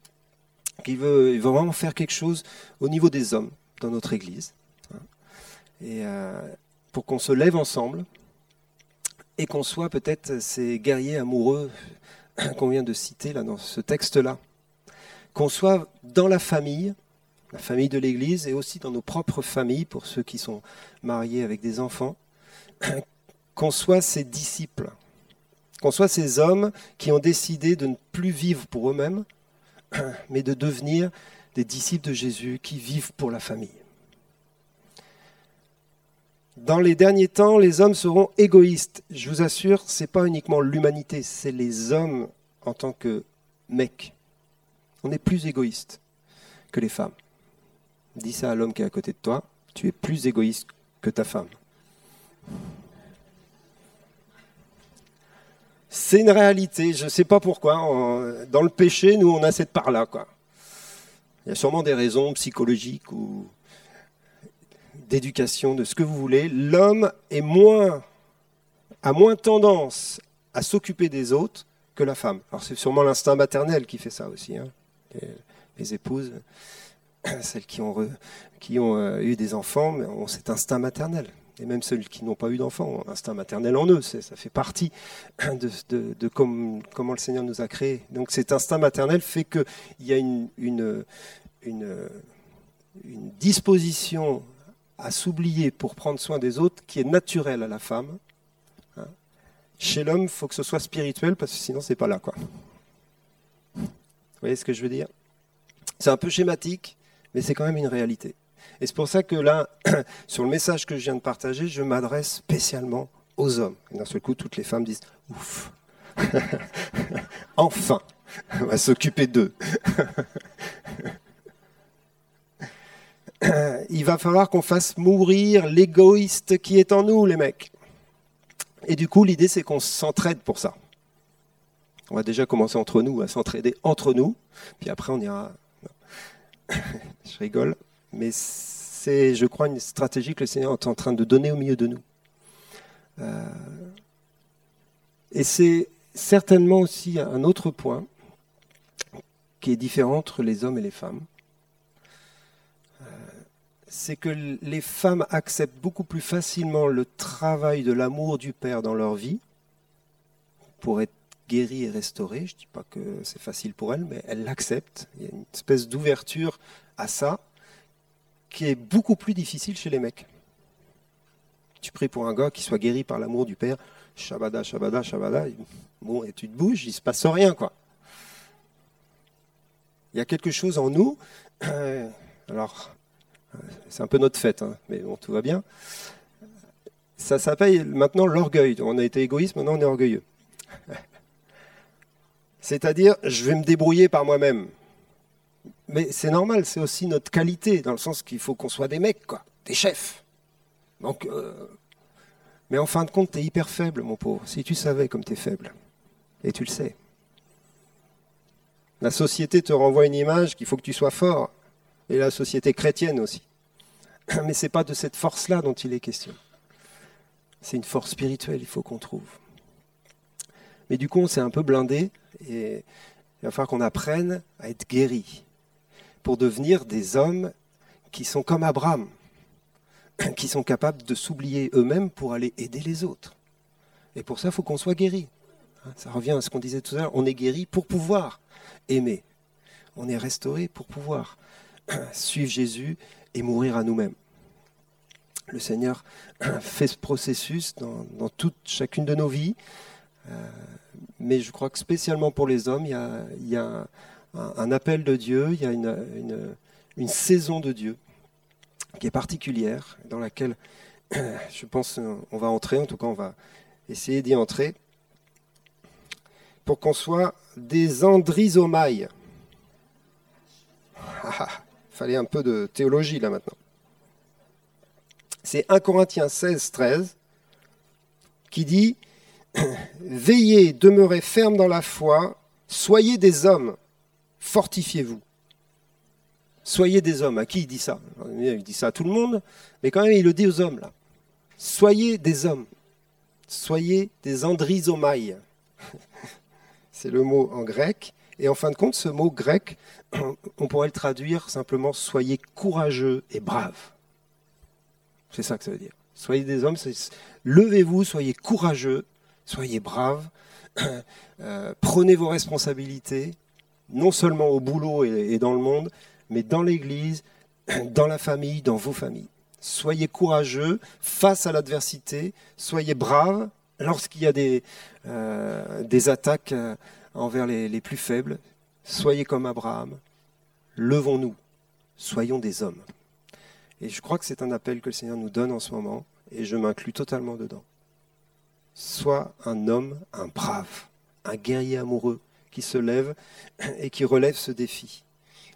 qu'il veut, vraiment faire quelque chose au niveau des hommes dans notre Église, hein. et pour qu'on se lève ensemble et qu'on soit peut-être ces guerriers amoureux qu'on vient de citer dans ce texte-là, qu'on soit dans la famille, la famille de l'Église, et aussi dans nos propres familles, pour ceux qui sont mariés avec des enfants, qu'on soit ces disciples, qu'on soit ces hommes qui ont décidé de ne plus vivre pour eux-mêmes, mais de devenir des disciples de Jésus qui vivent pour la famille. Dans les derniers temps, les hommes seront égoïstes. Je vous assure, ce n'est pas uniquement l'humanité, c'est les hommes en tant que mecs. On est plus égoïste que les femmes. Dis ça à l'homme qui est à côté de toi, tu es plus égoïste que ta femme. C'est une réalité, je ne sais pas pourquoi. Dans le péché, nous, on a cette part-là. Il y a sûrement des raisons psychologiques ou d'éducation, de ce que vous voulez, l'homme est moins, a moins tendance à s'occuper des autres que la femme. Alors c'est sûrement l'instinct maternel qui fait ça aussi. Hein. Les, épouses, celles qui ont, qui ont euh, eu des enfants, ont cet instinct maternel. Et même celles qui n'ont pas eu d'enfants ont un instinct maternel en eux. Ça fait partie de, de, comment le Seigneur nous a créés. Donc cet instinct maternel fait qu'il y a une, une, une disposition à s'oublier pour prendre soin des autres qui est naturel à la femme. Hein. Chez l'homme, il faut que ce soit spirituel parce que sinon, c'est pas là. Quoi. Vous voyez ce que je veux dire? C'est un peu schématique, mais c'est quand même une réalité. Et c'est pour ça que là, sur le message que je viens de partager, je m'adresse spécialement aux hommes. Et d'un seul coup, toutes les femmes disent Ouf Enfin On va s'occuper d'eux il va falloir qu'on fasse mourir l'égoïste qui est en nous, les mecs. Et du coup, l'idée, c'est qu'on s'entraide pour ça. On va déjà commencer entre nous, à s'entraider entre nous, puis après, on ira. je rigole, mais c'est, je crois, une stratégie que le Seigneur est en train de donner au milieu de nous. Euh, et c'est certainement aussi un autre point qui est différent entre les hommes et les femmes c'est que les femmes acceptent beaucoup plus facilement le travail de l'amour du Père dans leur vie pour être guéries et restaurées. Je ne dis pas que c'est facile pour elles, mais elles l'acceptent. Il y a une espèce d'ouverture à ça qui est beaucoup plus difficile chez les mecs. Tu pries pour un gars qui soit guéri par l'amour du Père, shabada, shabada, shabada, bon, et tu te bouges, il ne se passe rien, quoi. Il y a quelque chose en nous, alors c'est un peu notre fête, hein, mais bon, tout va bien. Ça s'appelle maintenant l'orgueil. On a été égoïste, maintenant on est orgueilleux. C'est-à-dire, je vais me débrouiller par moi-même. Mais c'est normal, c'est aussi notre qualité, dans le sens qu'il faut qu'on soit des mecs, quoi, des chefs. Donc, euh, Mais en fin de compte, tu es hyper faible, mon pauvre. Si tu savais comme tu es faible, et tu le sais. La société te renvoie une image qu'il faut que tu sois fort et la société chrétienne aussi. Mais ce n'est pas de cette force-là dont il est question. C'est une force spirituelle, il faut qu'on trouve. Mais du coup, on s'est un peu blindé et il va falloir qu'on apprenne à être guéri pour devenir des hommes qui sont comme Abraham, qui sont capables de s'oublier eux-mêmes pour aller aider les autres. Et pour ça, il faut qu'on soit guéri. Ça revient à ce qu'on disait tout à l'heure, on est guéri pour pouvoir aimer. On est restauré pour pouvoir suivre Jésus et mourir à nous-mêmes. Le Seigneur fait ce processus dans, toute, chacune de nos vies, euh, mais je crois que spécialement pour les hommes, il y a, un, appel de Dieu, il y a une, une, saison de Dieu qui est particulière, dans laquelle je pense on va entrer, en tout cas on va essayer d'y entrer, pour qu'on soit des andrisomailles. Fallait un peu de théologie là maintenant. C'est 1 Corinthiens 16, 13 qui dit Veillez, demeurez ferme dans la foi, soyez des hommes, fortifiez-vous. Soyez des hommes. À qui il dit ça? Il dit ça à tout le monde, mais quand même il le dit aux hommes là. Soyez des hommes. Soyez des andrizomailles. C'est le mot en grec. Et en fin de compte, ce mot grec, on pourrait le traduire simplement soyez courageux et braves. C'est ça que ça veut dire. Soyez des hommes, levez-vous, soyez courageux, soyez braves, euh, prenez vos responsabilités, non seulement au boulot et dans le monde, mais dans l'Église, dans la famille, dans vos familles. Soyez courageux face à l'adversité, soyez braves lorsqu'il y a des, euh, attaques euh, envers les, plus faibles. Soyez comme Abraham, levons-nous, soyons des hommes. Et je crois que c'est un appel que le Seigneur nous donne en ce moment, et je m'inclus totalement dedans. Sois un homme, un brave, un guerrier amoureux qui se lève et qui relève ce défi.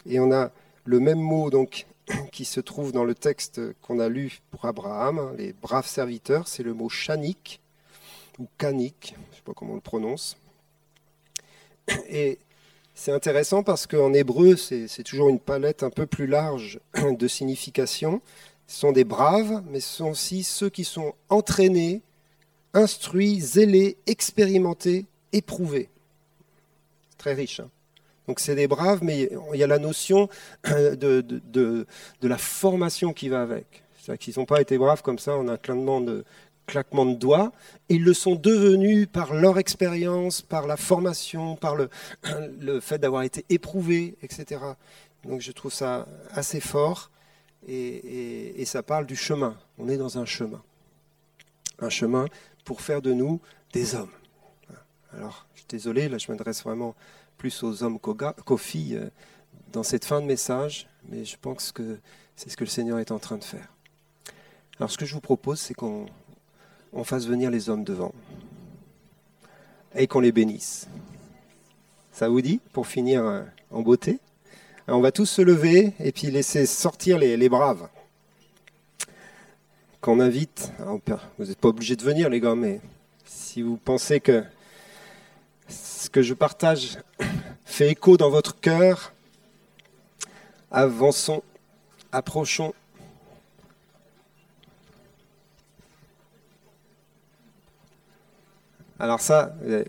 Et on a le même mot donc qui se trouve dans le texte qu'on a lu pour Abraham, hein, les braves serviteurs, c'est le mot chanik ou kanik, je ne sais pas comment on le prononce. Et c'est intéressant parce qu'en hébreu, c'est toujours une palette un peu plus large de signification. Ce sont des braves, mais ce sont aussi ceux qui sont entraînés, instruits, zélés, expérimentés, éprouvés. Très riche. Hein donc c'est des braves, mais il y a la notion de, la formation qui va avec. C'est-à-dire qu'ils n'ont pas été braves comme ça en un claquement de, claquement de doigts, ils le sont devenus par leur expérience, par la formation, par le, le fait d'avoir été éprouvés, etc. Donc je trouve ça assez fort et, ça parle du chemin. On est dans un chemin. Un chemin pour faire de nous des hommes. Alors, je suis désolé, là je m'adresse vraiment plus aux hommes qu'aux filles euh, dans cette fin de message, mais je pense que c'est ce que le Seigneur est en train de faire. Alors ce que je vous propose, c'est qu'on fasse venir les hommes devant et qu'on les bénisse. Ça vous dit, pour finir euh, en beauté? On va tous se lever et puis laisser sortir les, les braves. Qu'on invite, vous n'êtes pas obligés de venir les gars, mais si vous pensez que ce que je partage fait écho dans votre cœur. Avançons, approchons. Alors ça, euh,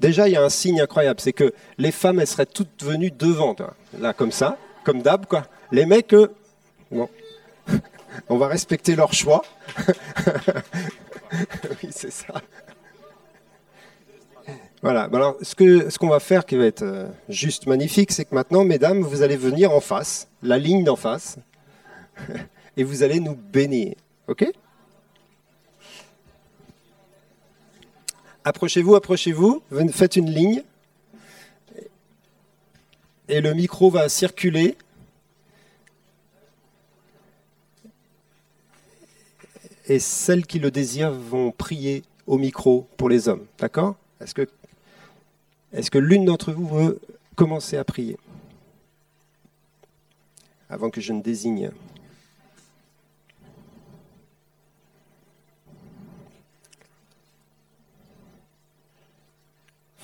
déjà il y a un signe incroyable, c'est que les femmes, elles seraient toutes venues devant, là comme ça, comme d'hab, quoi. Les mecs, bon, on va respecter leur choix. oui, c'est ça. Voilà. Alors, ce qu'on ce qu'on va faire qui va être euh, juste magnifique, c'est que maintenant, mesdames, vous allez venir en face, la ligne d'en face, et vous allez nous bénir. OK? Approchez-vous, approchez-vous, faites une ligne, et le micro va circuler. Et celles qui le désirent vont prier au micro pour les hommes. D'accord? Est-ce que que l'une d'entre vous veut commencer à prier? Avant que je ne désigne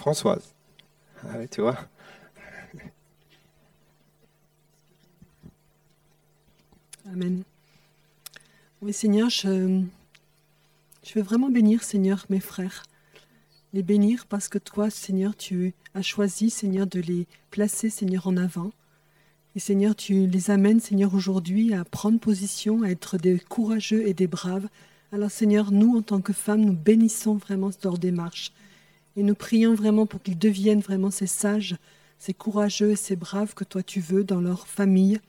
Françoise. Ah tu vois.
Amen. Oui, Seigneur, je, je veux vraiment bénir, Seigneur, mes frères les bénir parce que toi, Seigneur, tu as choisi, Seigneur, de les placer, Seigneur, en avant. Et Seigneur, tu les amènes, Seigneur, aujourd'hui à prendre position, à être des courageux et des braves. Alors, Seigneur, nous, en tant que femmes, nous bénissons vraiment leur démarche. Et nous prions vraiment pour qu'ils deviennent vraiment ces sages, ces courageux et ces braves que toi tu veux dans leur famille,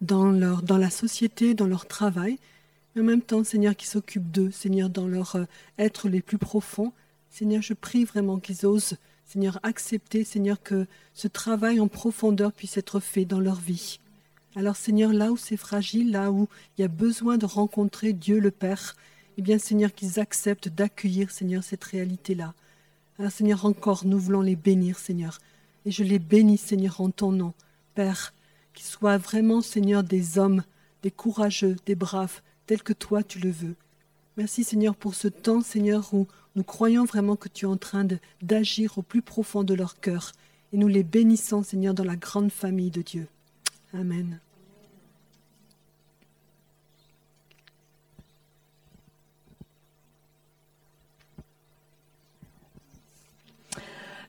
dans, leur, dans la société, dans leur travail. Mais en même temps, Seigneur, qui s'occupe d'eux, Seigneur, dans leur euh, être les plus profonds, Seigneur, je prie vraiment qu'ils osent, Seigneur, accepter, Seigneur, que ce travail en profondeur puisse être fait dans leur vie. Alors, Seigneur, là où c'est fragile, là où il y a besoin de rencontrer Dieu le Père, eh bien, Seigneur, qu'ils acceptent d'accueillir, Seigneur, cette réalité-là. Alors, Seigneur, encore, nous voulons les bénir, Seigneur. Et je les bénis, Seigneur, en ton nom. Père, qu'ils soient vraiment, Seigneur, des hommes, des courageux, des braves, tels que toi tu le veux. Merci, Seigneur, pour ce temps, Seigneur, où nous croyons vraiment que tu es en train d'agir au plus profond de leur cœur et nous les bénissons, Seigneur, dans la grande famille de Dieu. Amen.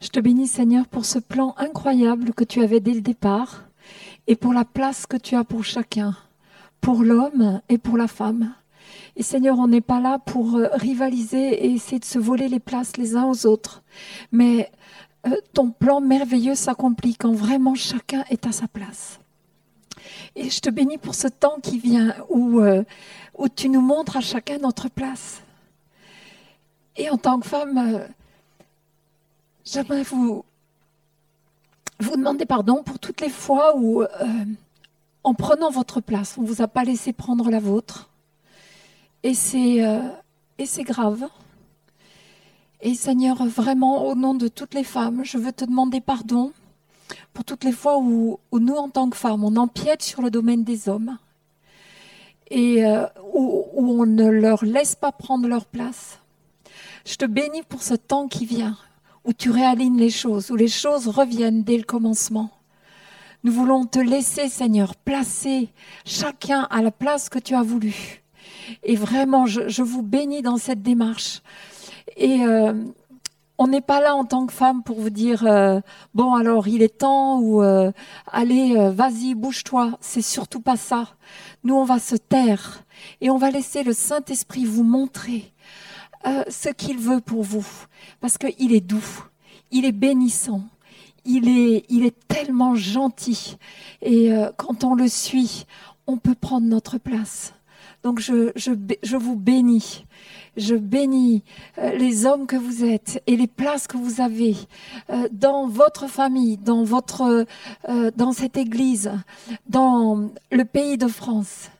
Je te bénis Seigneur pour ce plan incroyable que tu avais dès le départ et pour la place que tu as pour chacun, pour l'homme et pour la femme. Et Seigneur, on n'est pas là pour euh, rivaliser et essayer de se voler les places les uns aux autres, mais euh, ton plan merveilleux s'accomplit quand vraiment chacun est à sa place. Et je te bénis pour ce temps qui vient où, euh, où tu nous montres à chacun notre place. Et en tant que femme, j'aimerais vous, demander pardon pour toutes les fois où, en prenant votre place, on ne vous a pas laissé prendre la vôtre et c'est euh, et c'est grave. Et Seigneur, vraiment, au nom de toutes les femmes, je veux te demander pardon pour toutes les fois où, nous, en tant que femmes, on empiète sur le domaine des hommes et euh, où, on ne leur laisse pas prendre leur place. Je te bénis pour ce temps qui vient, où tu réalignes les choses, où les choses reviennent dès le commencement. Nous voulons te laisser, Seigneur, placer chacun à la place que tu as voulu. Et vraiment, je, vous bénis dans cette démarche. Et euh, on n'est pas là en tant que femme pour vous dire euh, bon alors il est temps ou euh, allez vas-y bouge-toi. C'est surtout pas ça. Nous on va se taire et on va laisser le Saint Esprit vous montrer ce qu'il veut pour vous parce qu'il est doux, il est bénissant. Il est, il est tellement gentil. Et quand on le suit, on peut prendre notre place. Donc je, je, vous bénis. Je bénis euh, les hommes que vous êtes et les places que vous avez euh, dans votre famille, dans, votre, euh, dans cette église, dans le pays de France.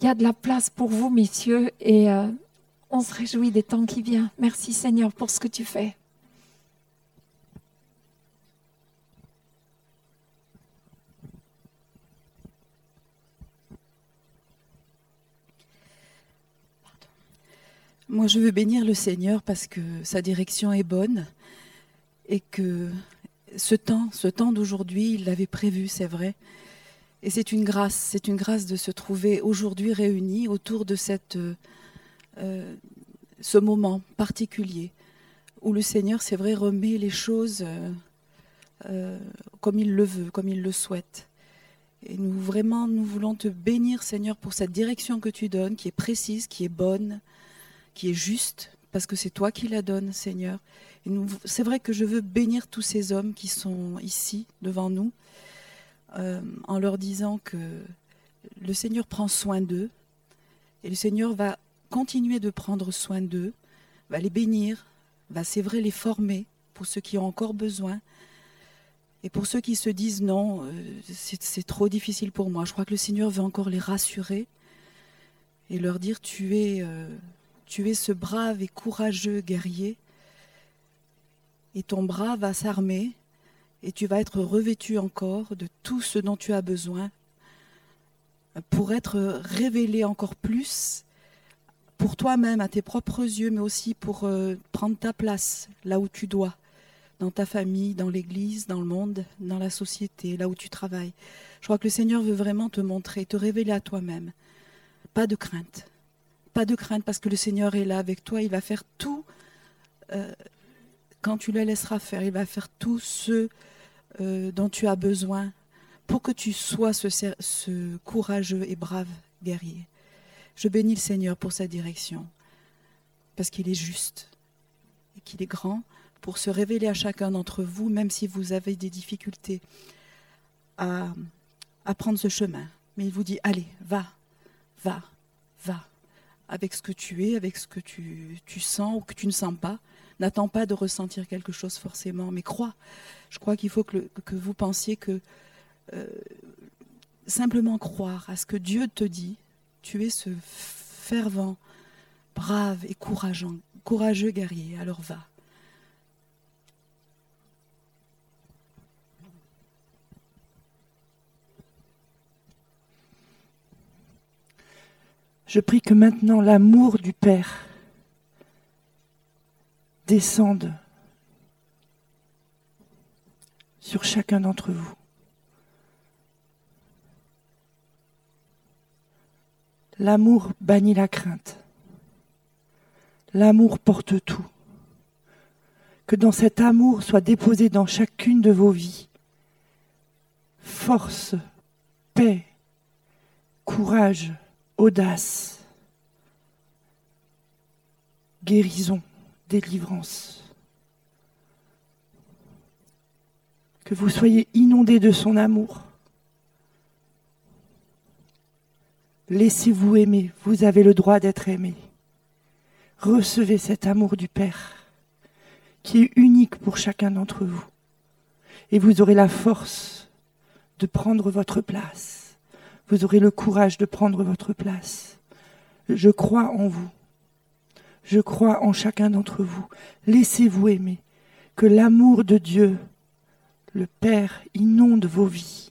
Il y a de la place pour vous, messieurs, et on se réjouit des temps qui viennent. Merci Seigneur pour ce que tu fais.
Moi, je veux bénir le Seigneur parce que sa direction est bonne et que ce temps, ce temps d'aujourd'hui, il l'avait prévu, c'est vrai. Et c'est une grâce, c'est une grâce de se trouver aujourd'hui réunis autour de cette, euh, ce moment particulier où le Seigneur, c'est vrai, remet les choses euh, euh, comme il le veut, comme il le souhaite. Et nous vraiment, nous voulons te bénir, Seigneur, pour cette direction que tu donnes, qui est précise, qui est bonne, qui est juste, parce que c'est toi qui la donnes, Seigneur. Et c'est vrai que je veux bénir tous ces hommes qui sont ici, devant nous, en leur disant que le Seigneur prend soin d'eux, et le Seigneur va continuer de prendre soin d'eux, va les bénir, va, c'est vrai, les former pour ceux qui ont encore besoin. Et pour ceux qui se disent non, euh, c'est trop difficile pour moi, je crois que le Seigneur veut encore les rassurer et leur dire tu es, euh, tu es ce brave et courageux guerrier, et ton bras va s'armer, et tu vas être revêtu encore de tout ce dont tu as besoin pour être révélé encore plus pour toi-même, à tes propres yeux, mais aussi pour euh, prendre ta place là où tu dois, dans ta famille, dans l'Église, dans le monde, dans la société, là où tu travailles. Je crois que le Seigneur veut vraiment te montrer, te révéler à toi-même. Pas de crainte, pas de crainte parce que le Seigneur est là avec toi. Il va faire tout euh, quand tu le laisseras faire. Il va faire tout ce euh, dont tu as besoin pour que tu sois ce, ce courageux et brave guerrier. Je bénis le Seigneur pour sa direction parce qu'il est juste et qu'il est grand pour se révéler à chacun d'entre vous, même si vous avez des difficultés à, prendre ce chemin. Mais il vous dit, allez, va, va, va avec ce que tu es, avec ce que tu, sens ou que tu ne sens pas. N'attends pas de ressentir quelque chose forcément, mais crois. Je crois qu'il faut que, vous pensiez que euh, simplement croire à ce que Dieu te dit, tu es ce fervent, brave et courageux guerrier, alors va.
Je prie que maintenant l'amour du Père descende sur chacun d'entre vous. L'amour bannit la crainte. L'amour porte tout. Que dans cet amour soit déposé dans chacune de vos vies force, paix, courage, audace, guérison, délivrance. Que vous soyez inondés de son amour. Laissez-vous aimer, vous avez le droit d'être aimé. Recevez cet amour du Père qui est unique pour chacun d'entre vous. Et vous aurez la force de prendre votre place. Vous aurez le courage de prendre votre place. Je crois en vous. Je crois en chacun d'entre vous. Laissez-vous aimer. Que l'amour de Dieu, le Père, inonde vos vies.